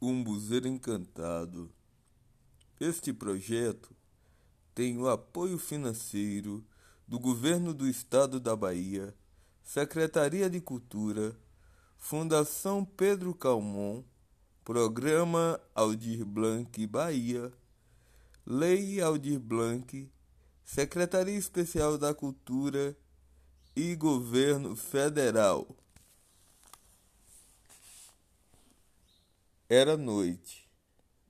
Um Buzeiro Encantado. Este projeto tem o apoio financeiro do Governo do Estado da Bahia, Secretaria de Cultura, Fundação Pedro Calmon, Programa Aldir Blanc Bahia, Lei Aldir Blanc, Secretaria Especial da Cultura e Governo Federal. Era noite.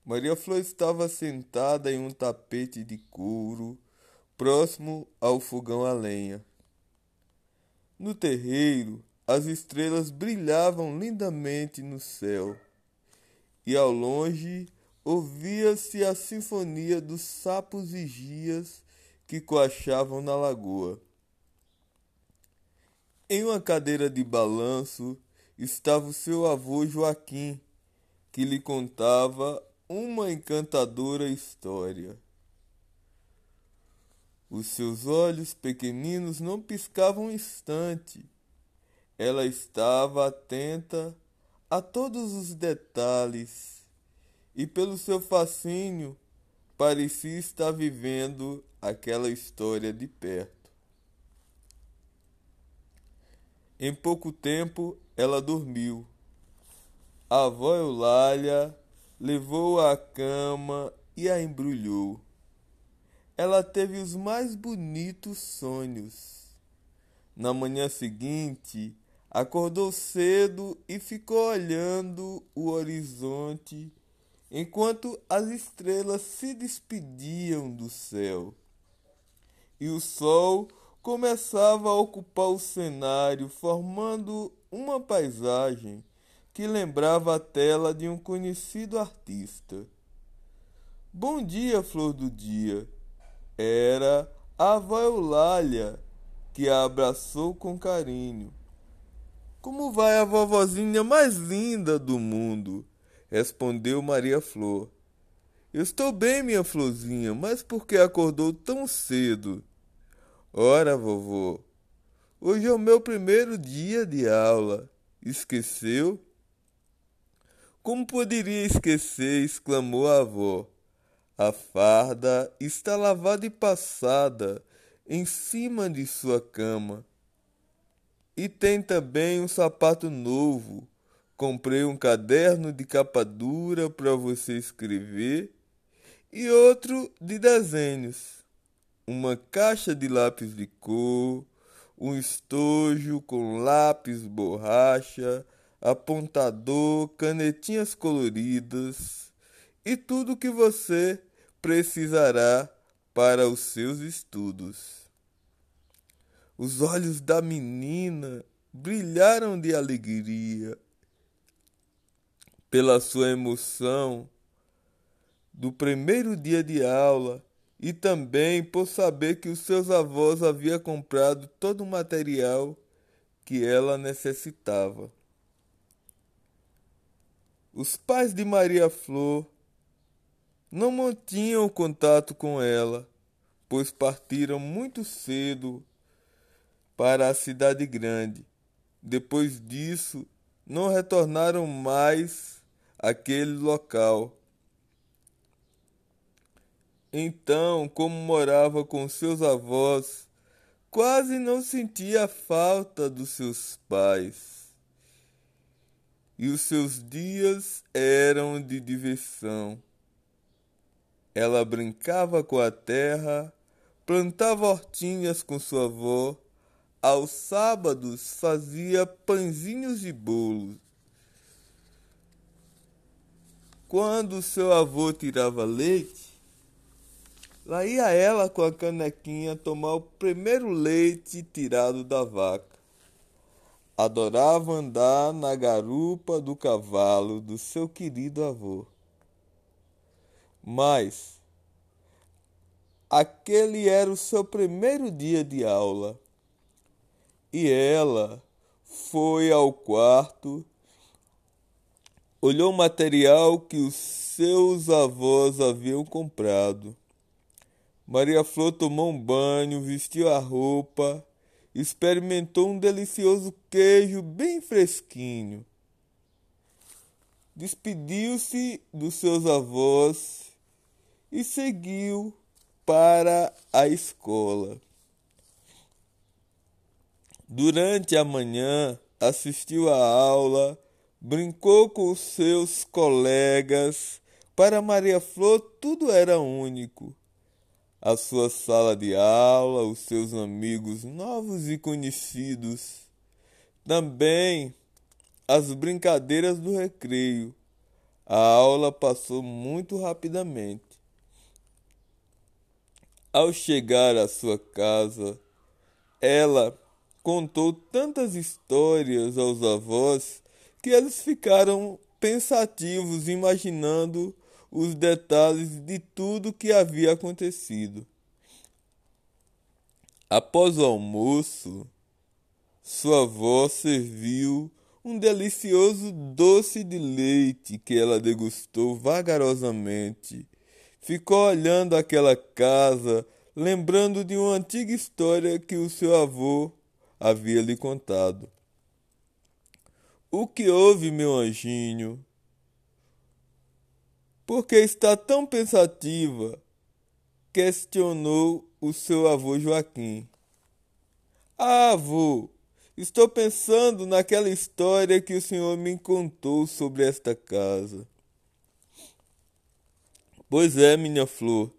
Maria Flor estava sentada em um tapete de couro próximo ao fogão a lenha. No terreiro, as estrelas brilhavam lindamente no céu, e ao longe ouvia-se a sinfonia dos sapos e gias que coachavam na lagoa. Em uma cadeira de balanço estava o seu avô Joaquim, que lhe contava uma encantadora história. Os seus olhos pequeninos não piscavam um instante. Ela estava atenta a todos os detalhes e, pelo seu fascínio, parecia estar vivendo aquela história de perto. Em pouco tempo, ela dormiu a avó Eulália levou-a à cama e a embrulhou. Ela teve os mais bonitos sonhos. Na manhã seguinte, acordou cedo e ficou olhando o horizonte enquanto as estrelas se despediam do céu. E o sol começava a ocupar o cenário, formando uma paisagem que lembrava a tela de um conhecido artista. Bom dia, flor do dia. Era a avó Eulália, que a abraçou com carinho. Como vai a vovozinha mais linda do mundo? respondeu Maria Flor. Estou bem, minha florzinha, mas por que acordou tão cedo? Ora, vovô, hoje é o meu primeiro dia de aula. Esqueceu? Como poderia esquecer? exclamou a avó. A farda está lavada e passada em cima de sua cama. E tem também um sapato novo. Comprei um caderno de capa dura para você escrever e outro de desenhos. Uma caixa de lápis de cor, um estojo com lápis borracha apontador, canetinhas coloridas e tudo que você precisará para os seus estudos. Os olhos da menina brilharam de alegria pela sua emoção do primeiro dia de aula e também por saber que os seus avós haviam comprado todo o material que ela necessitava. Os pais de Maria Flor não mantinham contato com ela, pois partiram muito cedo para a cidade grande. Depois disso, não retornaram mais àquele local. Então, como morava com seus avós, quase não sentia a falta dos seus pais e os seus dias eram de diversão. Ela brincava com a terra, plantava hortinhas com sua avó, aos sábados fazia pãezinhos e bolos. Quando seu avô tirava leite, lá ia ela com a canequinha tomar o primeiro leite tirado da vaca adorava andar na garupa do cavalo do seu querido avô. Mas aquele era o seu primeiro dia de aula e ela foi ao quarto, olhou o material que os seus avós haviam comprado. Maria Flor tomou um banho, vestiu a roupa experimentou um delicioso queijo bem fresquinho. despediu-se dos seus avós e seguiu para a escola. Durante a manhã, assistiu à aula, brincou com os seus colegas. Para Maria Flor, tudo era único. A sua sala de aula, os seus amigos novos e conhecidos. Também as brincadeiras do recreio. A aula passou muito rapidamente. Ao chegar à sua casa, ela contou tantas histórias aos avós que eles ficaram pensativos, imaginando os detalhes de tudo que havia acontecido. Após o almoço, sua avó serviu um delicioso doce de leite que ela degustou vagarosamente. Ficou olhando aquela casa, lembrando de uma antiga história que o seu avô havia lhe contado. O que houve, meu anjinho? Por que está tão pensativa? questionou o seu avô Joaquim. Ah, avô, estou pensando naquela história que o senhor me contou sobre esta casa. Pois é, minha flor,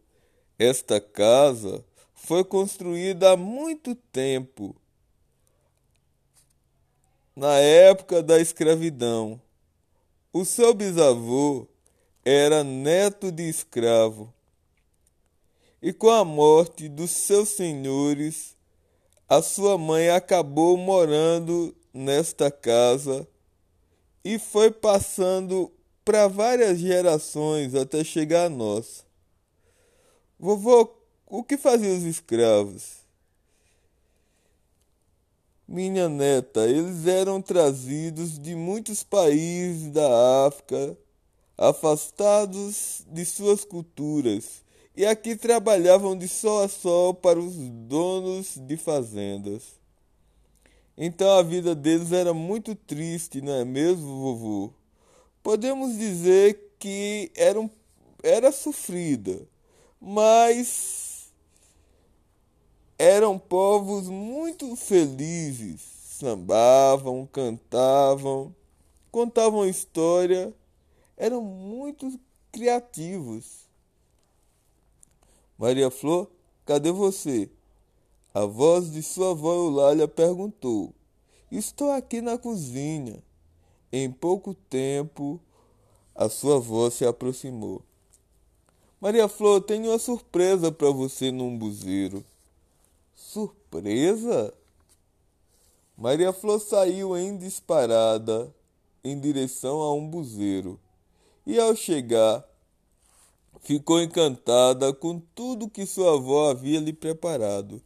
esta casa foi construída há muito tempo na época da escravidão. O seu bisavô era neto de escravo. E com a morte dos seus senhores, a sua mãe acabou morando nesta casa e foi passando para várias gerações até chegar a nós. Vovô, o que faziam os escravos? Minha neta, eles eram trazidos de muitos países da África, afastados de suas culturas, e aqui trabalhavam de sol a sol para os donos de fazendas. Então a vida deles era muito triste, não é mesmo, vovô? Podemos dizer que era, um, era sofrida, mas eram povos muito felizes, sambavam, cantavam, contavam história, eram muito criativos. Maria Flor, cadê você? A voz de sua avó Eulália perguntou. Estou aqui na cozinha. Em pouco tempo, a sua voz se aproximou. Maria Flor, tenho uma surpresa para você num buzeiro. Surpresa? Maria Flor saiu em disparada em direção a um buzeiro e, ao chegar, ficou encantada com tudo que sua avó havia lhe preparado.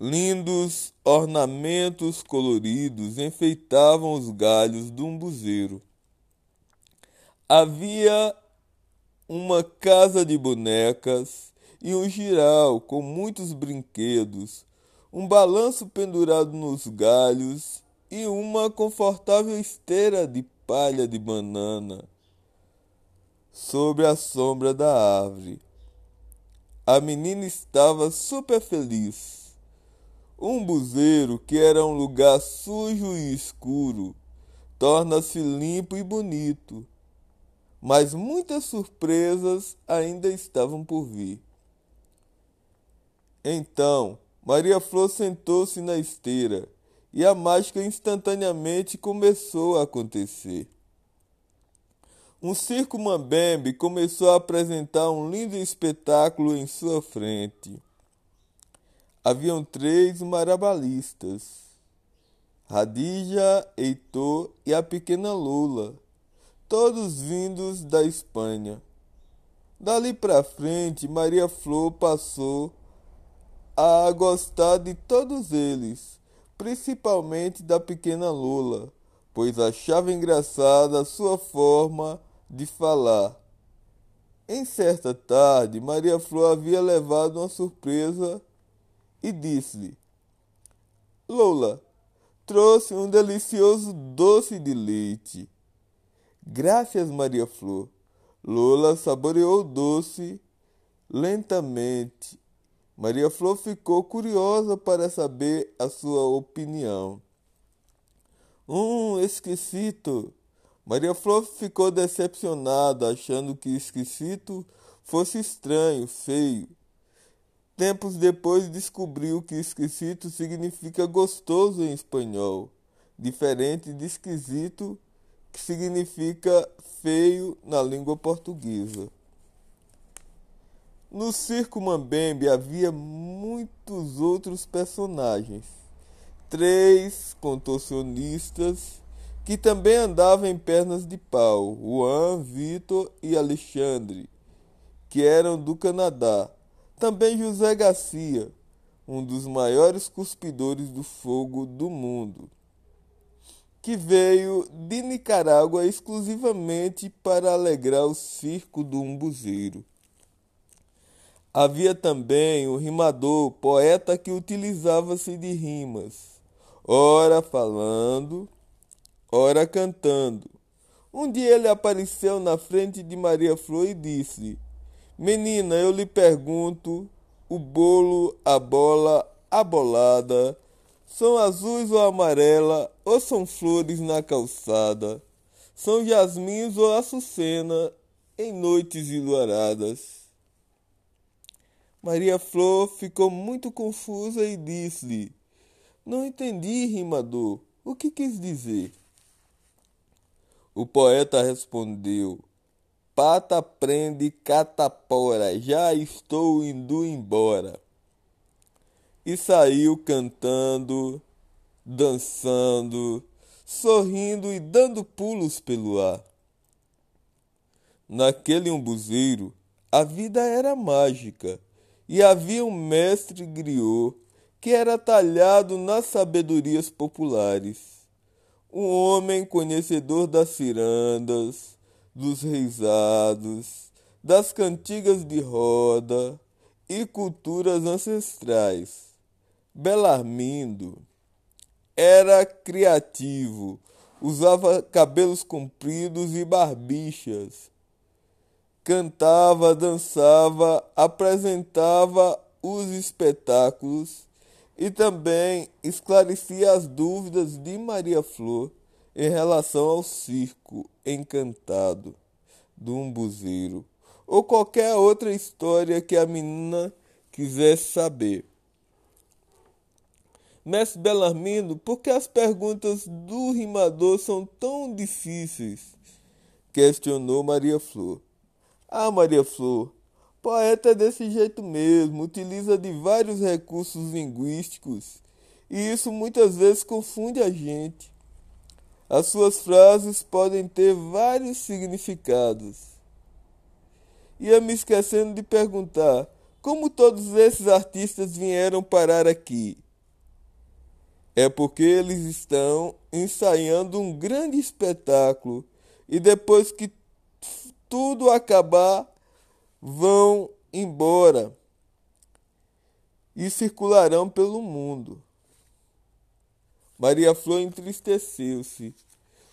Lindos ornamentos coloridos enfeitavam os galhos de um buzeiro. Havia uma casa de bonecas e um giral com muitos brinquedos, um balanço pendurado nos galhos e uma confortável esteira de palha de banana sobre a sombra da árvore. A menina estava super feliz. Um buzeiro, que era um lugar sujo e escuro, torna-se limpo e bonito. Mas muitas surpresas ainda estavam por vir. Então, Maria Flor sentou-se na esteira e a mágica instantaneamente começou a acontecer. Um circo mambembe começou a apresentar um lindo espetáculo em sua frente. Haviam três marabalistas, Radija, Heitor e a pequena Lula, todos vindos da Espanha. Dali para frente, Maria Flor passou a gostar de todos eles, principalmente da pequena Lula, pois achava engraçada a sua forma de falar. Em certa tarde, Maria Flor havia levado uma surpresa e disse-lhe: Lola, trouxe um delicioso doce de leite. Graças, Maria Flor. Lola saboreou o doce lentamente. Maria Flor ficou curiosa para saber a sua opinião. Hum, esquisito. Maria Flor ficou decepcionada, achando que esquisito fosse estranho, feio. Tempos depois descobriu que esquisito significa gostoso em espanhol, diferente de esquisito, que significa feio na língua portuguesa. No circo Mambembe havia muitos outros personagens. Três contorcionistas que também andavam em pernas de pau, Juan, Vitor e Alexandre, que eram do Canadá. Também José Garcia, um dos maiores cuspidores do fogo do mundo, que veio de Nicarágua exclusivamente para alegrar o circo do umbuzeiro. Havia também o rimador, poeta que utilizava-se de rimas, ora falando, ora cantando. Um dia ele apareceu na frente de Maria Flor e disse: Menina, eu lhe pergunto, o bolo, a bola, a bolada, são azuis ou amarela, ou são flores na calçada? São jasmins ou açucena em noites iluaradas? Maria Flor ficou muito confusa e disse: Não entendi, rimador. O que quis dizer? O poeta respondeu: Pata prende catapora, já estou indo embora. E saiu cantando, dançando, sorrindo e dando pulos pelo ar. Naquele umbuzeiro, a vida era mágica e havia um mestre griot que era talhado nas sabedorias populares um homem conhecedor das cirandas, dos reisados, das cantigas de roda e culturas ancestrais. Belarmindo era criativo, usava cabelos compridos e barbichas, cantava, dançava, apresentava os espetáculos e também esclarecia as dúvidas de Maria Flor em relação ao circo encantado do umbuzeiro ou qualquer outra história que a menina quisesse saber. Mestre Belarmino, por que as perguntas do rimador são tão difíceis? Questionou Maria Flor. Ah, Maria Flor, Poeta é desse jeito mesmo, utiliza de vários recursos linguísticos e isso muitas vezes confunde a gente. As suas frases podem ter vários significados. Ia me esquecendo de perguntar como todos esses artistas vieram parar aqui. É porque eles estão ensaiando um grande espetáculo e depois que tudo acabar, vão embora e circularão pelo mundo. Maria Flor entristeceu-se,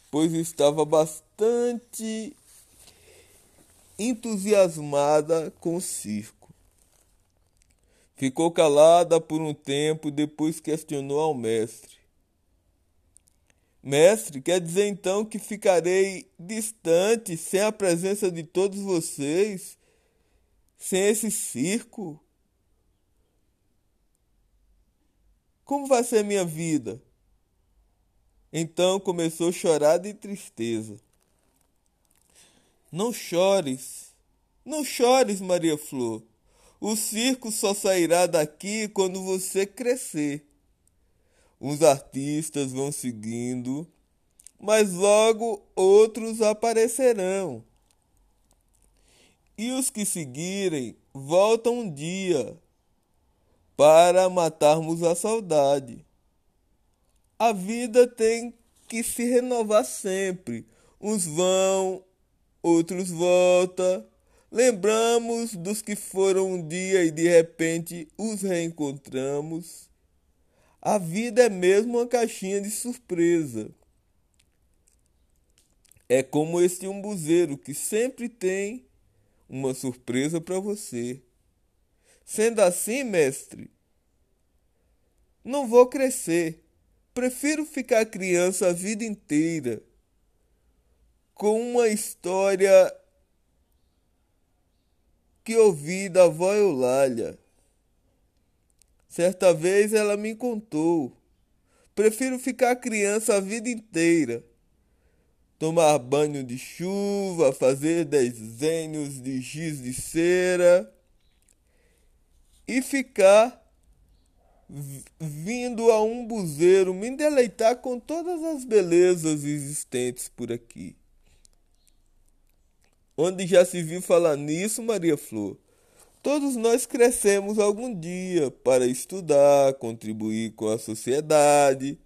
pois estava bastante entusiasmada com o circo. Ficou calada por um tempo, depois questionou ao mestre. Mestre, quer dizer então que ficarei distante sem a presença de todos vocês sem esse circo? Como vai ser minha vida? Então começou a chorar de tristeza. Não chores, não chores, Maria Flor. O circo só sairá daqui quando você crescer. Uns artistas vão seguindo, mas logo outros aparecerão. E os que seguirem voltam um dia para matarmos a saudade. A vida tem que se renovar sempre. Uns vão, outros voltam. Lembramos dos que foram um dia e de repente os reencontramos. A vida é mesmo uma caixinha de surpresa. É como este umbuzeiro que sempre tem uma surpresa para você. Sendo assim, mestre, não vou crescer. Prefiro ficar criança a vida inteira com uma história que ouvi da avó Eulália. Certa vez ela me contou: prefiro ficar criança a vida inteira. Tomar banho de chuva, fazer desenhos de giz de cera e ficar vindo a um buzeiro me deleitar com todas as belezas existentes por aqui. Onde já se viu falar nisso, Maria Flor? Todos nós crescemos algum dia para estudar, contribuir com a sociedade.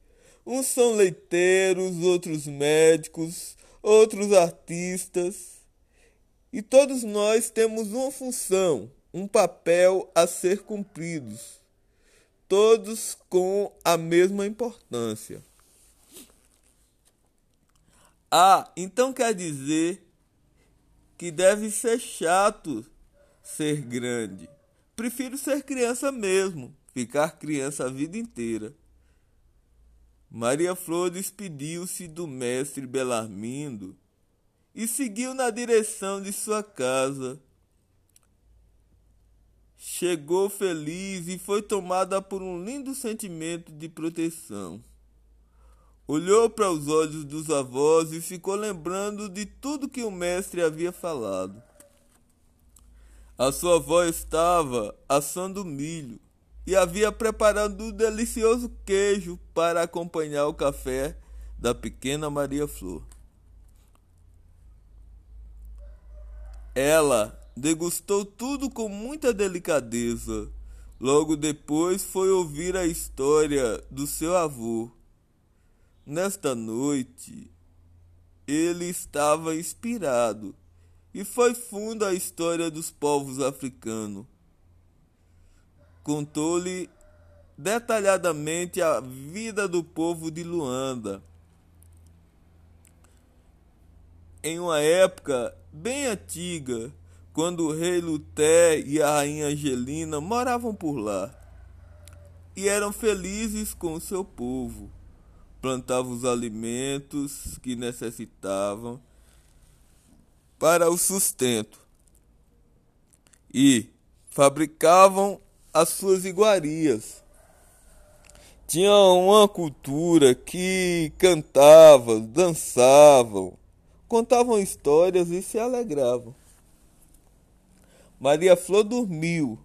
Uns são leiteiros, outros médicos, outros artistas. E todos nós temos uma função, um papel a ser cumpridos, todos com a mesma importância. Ah, então quer dizer que deve ser chato ser grande. Prefiro ser criança mesmo, ficar criança a vida inteira. Maria Flor despediu-se do mestre Belarmindo e seguiu na direção de sua casa. Chegou feliz e foi tomada por um lindo sentimento de proteção. Olhou para os olhos dos avós e ficou lembrando de tudo que o mestre havia falado. A sua avó estava assando milho e havia preparado um delicioso queijo para acompanhar o café da pequena Maria Flor. Ela degustou tudo com muita delicadeza. Logo depois foi ouvir a história do seu avô. Nesta noite, ele estava inspirado e foi fundo a história dos povos africanos. Contou-lhe detalhadamente a vida do povo de Luanda. Em uma época bem antiga, quando o rei Luté e a rainha Angelina moravam por lá e eram felizes com o seu povo, plantavam os alimentos que necessitavam para o sustento e fabricavam as suas iguarias. Tinham uma cultura que cantavam, dançavam, contavam histórias e se alegravam. Maria Flor dormiu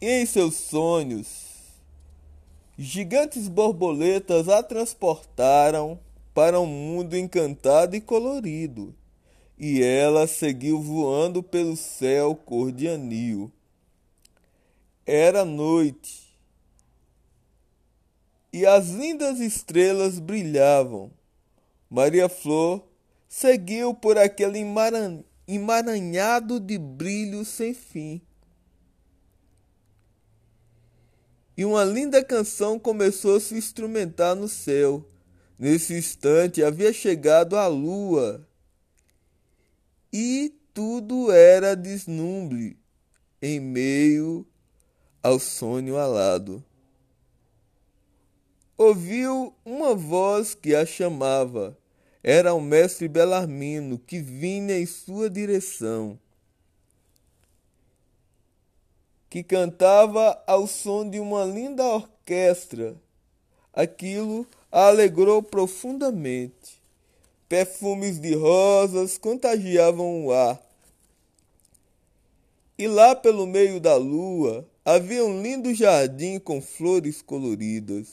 e em seus sonhos gigantes borboletas a transportaram para um mundo encantado e colorido e ela seguiu voando pelo céu cor de anil. Era noite, e as lindas estrelas brilhavam. Maria Flor seguiu por aquele emaranhado de brilho sem fim. E uma linda canção começou a se instrumentar no céu. Nesse instante havia chegado a lua e tudo era deslumbre em meio ao sonho alado. Ouviu uma voz que a chamava. Era o mestre Belarmino que vinha em sua direção, que cantava ao som de uma linda orquestra. Aquilo a alegrou profundamente. Perfumes de rosas contagiavam o ar. E lá pelo meio da lua havia um lindo jardim com flores coloridas.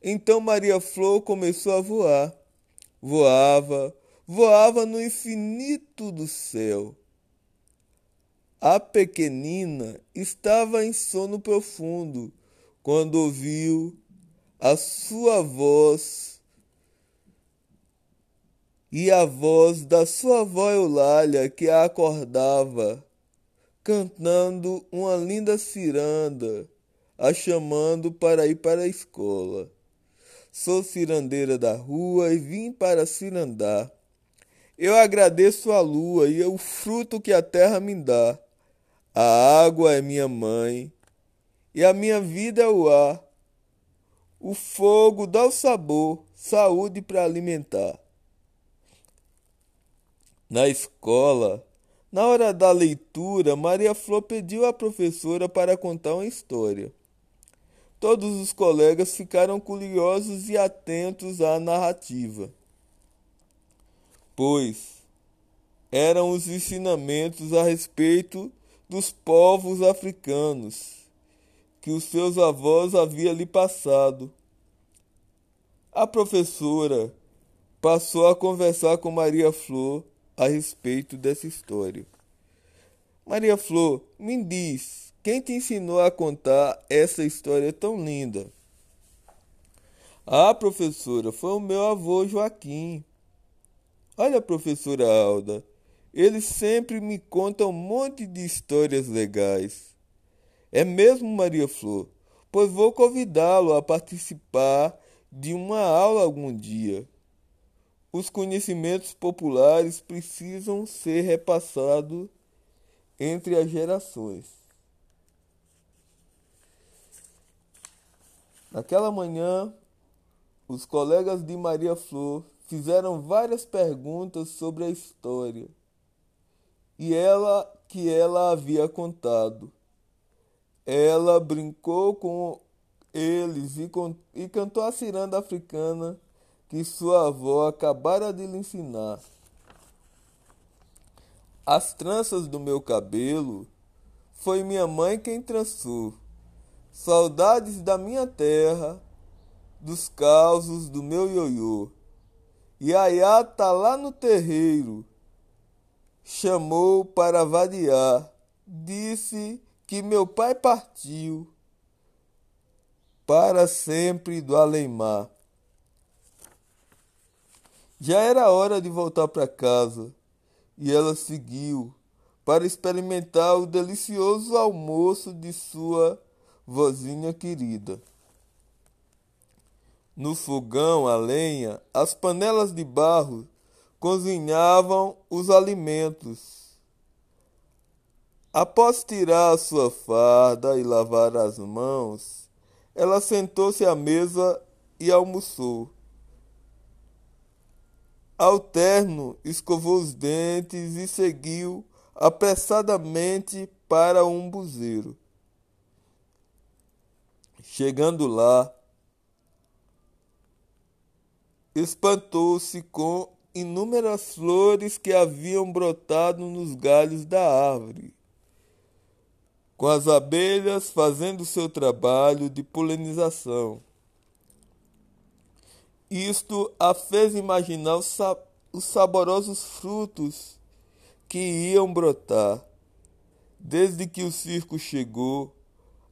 Então Maria Flor começou a voar. Voava, voava no infinito do céu. A pequenina estava em sono profundo quando ouviu a sua voz e a voz da sua avó Eulália que a acordava, cantando uma linda ciranda a chamando para ir para a escola. Sou cirandeira da rua e vim para cirandar. Eu agradeço a lua e o fruto que a terra me dá. A água é minha mãe e a minha vida é o ar. O fogo dá o sabor, saúde para alimentar. Na escola, na hora da leitura, Maria Flor pediu à professora para contar uma história. Todos os colegas ficaram curiosos e atentos à narrativa, pois eram os ensinamentos a respeito dos povos africanos que os seus avós haviam lhe passado. A professora passou a conversar com Maria Flor a respeito dessa história. Maria Flor, me diz, quem te ensinou a contar essa história tão linda? Ah, professora, foi o meu avô Joaquim. Olha, professora Alda, ele sempre me conta um monte de histórias legais. É mesmo, Maria Flor? Pois vou convidá-lo a participar de uma aula algum dia. Os conhecimentos populares precisam ser repassados entre as gerações. Naquela manhã, os colegas de Maria Flor fizeram várias perguntas sobre a história e ela que ela havia contado. Ela brincou com eles e, e cantou a ciranda africana que sua avó acabara de lhe ensinar. As tranças do meu cabelo foi minha mãe quem trançou. Saudades da minha terra, dos causos do meu ioiô. Iaiá tá lá no terreiro. Chamou para vadiar. Disse que meu pai partiu para sempre do além-mar. Já era hora de voltar para casa e ela seguiu para experimentar o delicioso almoço de sua vozinha querida. No fogão a lenha, as panelas de barro cozinhavam os alimentos. Após tirar sua farda e lavar as mãos, ela sentou-se à mesa e almoçou. Alterno escovou os dentes e seguiu apressadamente para um buzeiro. Chegando lá, espantou-se com inúmeras flores que haviam brotado nos galhos da árvore, com as abelhas fazendo seu trabalho de polinização. Isto a fez imaginar os, sa os saborosos frutos que iam brotar. Desde que o circo chegou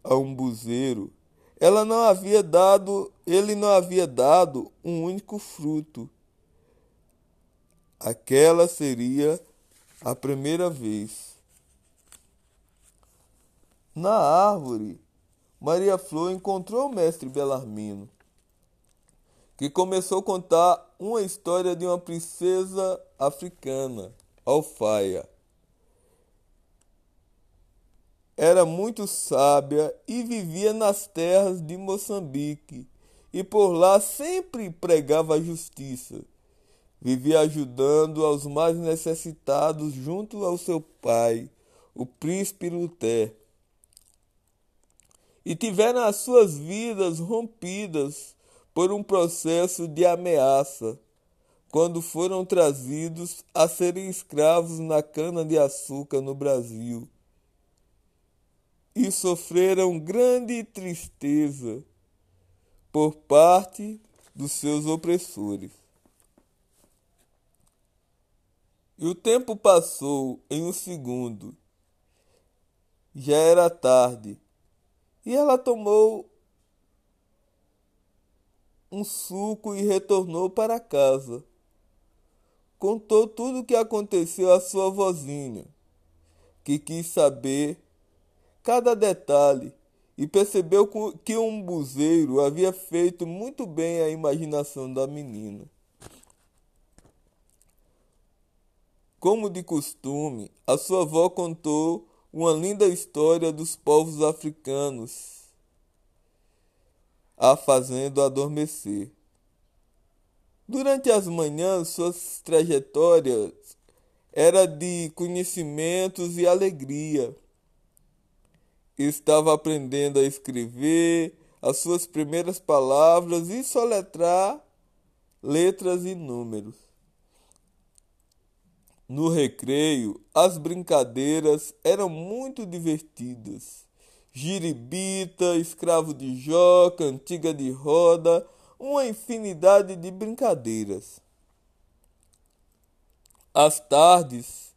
a um buzeiro, ela não havia dado, ele não havia dado um único fruto. Aquela seria a primeira vez. Na árvore, Maria Flor encontrou o mestre Belarmino que começou a contar uma história de uma princesa africana, Alfaia. Era muito sábia e vivia nas terras de Moçambique, e por lá sempre pregava a justiça. Vivia ajudando aos mais necessitados junto ao seu pai, o príncipe Luté. E tiveram as suas vidas rompidas por um processo de ameaça quando foram trazidos a serem escravos na cana-de-açúcar no Brasil e sofreram grande tristeza por parte dos seus opressores. E o tempo passou em um segundo. Já era tarde, e ela tomou um suco e retornou para casa. Contou tudo o que aconteceu à sua vozinha, que quis saber cada detalhe e percebeu que um buzeiro havia feito muito bem à imaginação da menina. Como de costume, a sua avó contou uma linda história dos povos africanos, a fazendo adormecer. Durante as manhãs, suas trajetórias era de conhecimentos e alegria estava aprendendo a escrever as suas primeiras palavras e soletrar letras e números. No recreio, as brincadeiras eram muito divertidas. Giribita, escravo de Jó, cantiga de roda, uma infinidade de brincadeiras. Às tardes,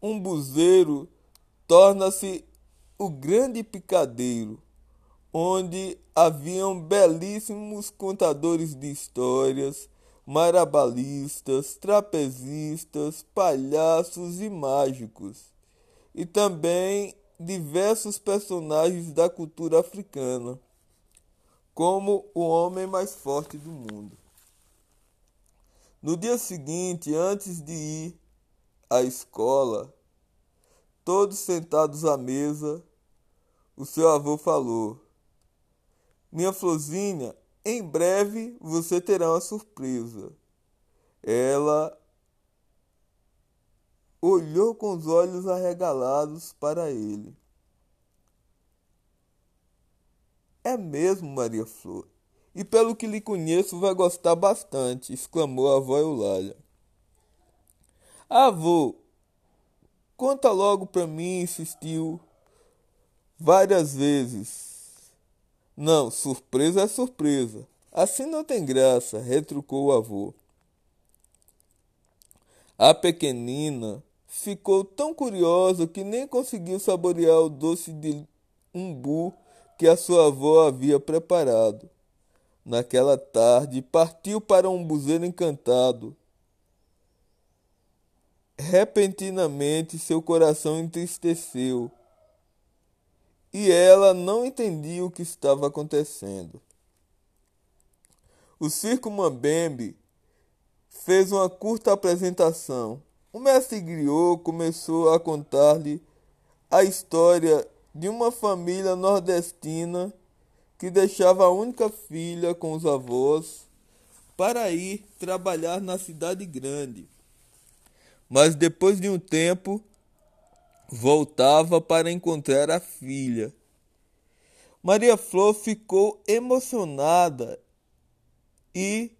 um buzeiro torna-se o grande picadeiro, onde haviam belíssimos contadores de histórias, marabalistas, trapezistas, palhaços e mágicos, e também diversos personagens da cultura africana, como o homem mais forte do mundo. No dia seguinte, antes de ir à escola, Todos sentados à mesa, o seu avô falou: Minha florzinha, em breve você terá uma surpresa. Ela olhou com os olhos arregalados para ele. É mesmo, Maria Flor. E pelo que lhe conheço, vai gostar bastante, exclamou a avó Eulália. Avô, Conta logo para mim, insistiu várias vezes. Não, surpresa é surpresa. Assim não tem graça, retrucou o avô. A pequenina ficou tão curiosa que nem conseguiu saborear o doce de umbu que a sua avó havia preparado. Naquela tarde, partiu para um buzeiro encantado Repentinamente seu coração entristeceu e ela não entendia o que estava acontecendo. O circo Mambembe fez uma curta apresentação. O mestre Griot começou a contar-lhe a história de uma família nordestina que deixava a única filha com os avós para ir trabalhar na cidade grande mas depois de um tempo voltava para encontrar a filha. Maria Flor ficou emocionada e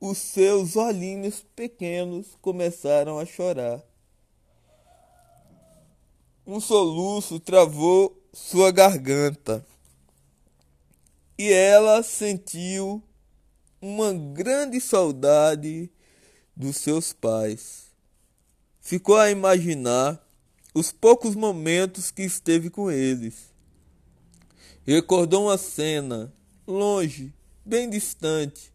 os seus olhinhos pequenos começaram a chorar. Um soluço travou sua garganta e ela sentiu uma grande saudade dos seus pais ficou a imaginar os poucos momentos que esteve com eles. Recordou uma cena, longe, bem distante,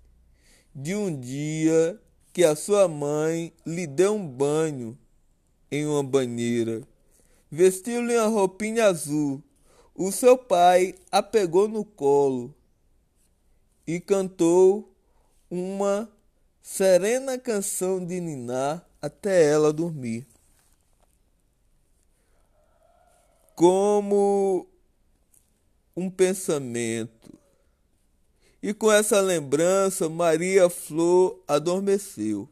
de um dia que a sua mãe lhe deu um banho em uma banheira. Vestiu-lhe uma roupinha azul. O seu pai a pegou no colo e cantou uma serena canção de ninar até ela dormir. Como um pensamento. E com essa lembrança, Maria Flor adormeceu.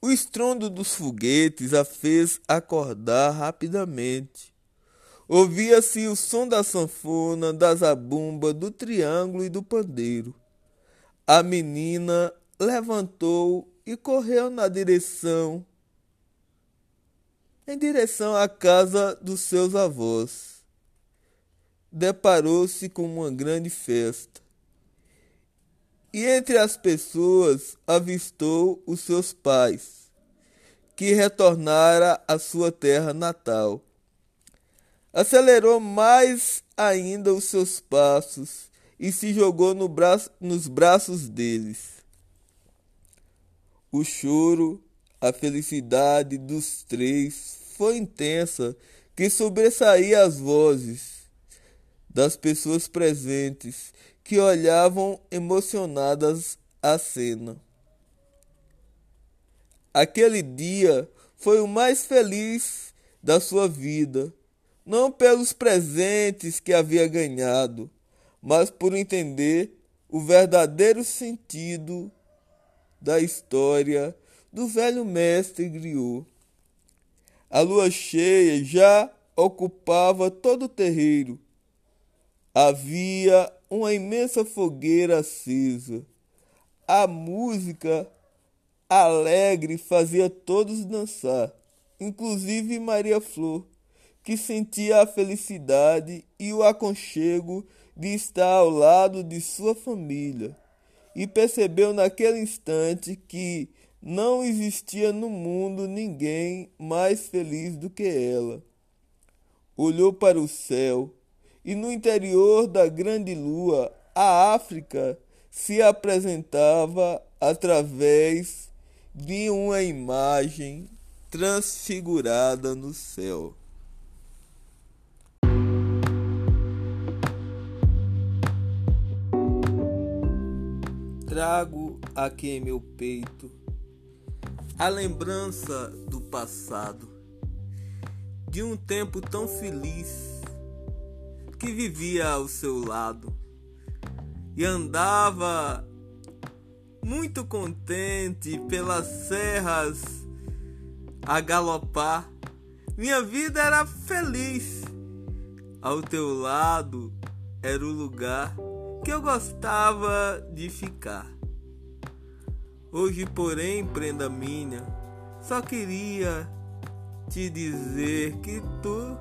O estrondo dos foguetes a fez acordar rapidamente. Ouvia-se o som da sanfona, da zabumba, do triângulo e do pandeiro. A menina levantou e correu na direção em direção à casa dos seus avós. Deparou-se com uma grande festa. E entre as pessoas avistou os seus pais, que retornara à sua terra natal. Acelerou mais ainda os seus passos e se jogou no braço, nos braços deles o choro, a felicidade dos três foi intensa, que sobressaía as vozes. Das pessoas presentes que olhavam emocionadas a cena. Aquele dia foi o mais feliz da sua vida, não pelos presentes que havia ganhado, mas por entender o verdadeiro sentido da história do velho mestre griot. A lua cheia já ocupava todo o terreiro. Havia uma imensa fogueira acesa. A música alegre fazia todos dançar, inclusive Maria Flor, que sentia a felicidade e o aconchego de estar ao lado de sua família, e percebeu naquele instante que não existia no mundo ninguém mais feliz do que ela. Olhou para o céu e no interior da grande lua a África se apresentava através de uma imagem transfigurada no céu. Trago aqui em meu peito a lembrança do passado, de um tempo tão feliz que vivia ao seu lado e andava muito contente pelas serras a galopar. Minha vida era feliz. Ao teu lado era o lugar que eu gostava de ficar. Hoje, porém, prenda minha, só queria te dizer que tu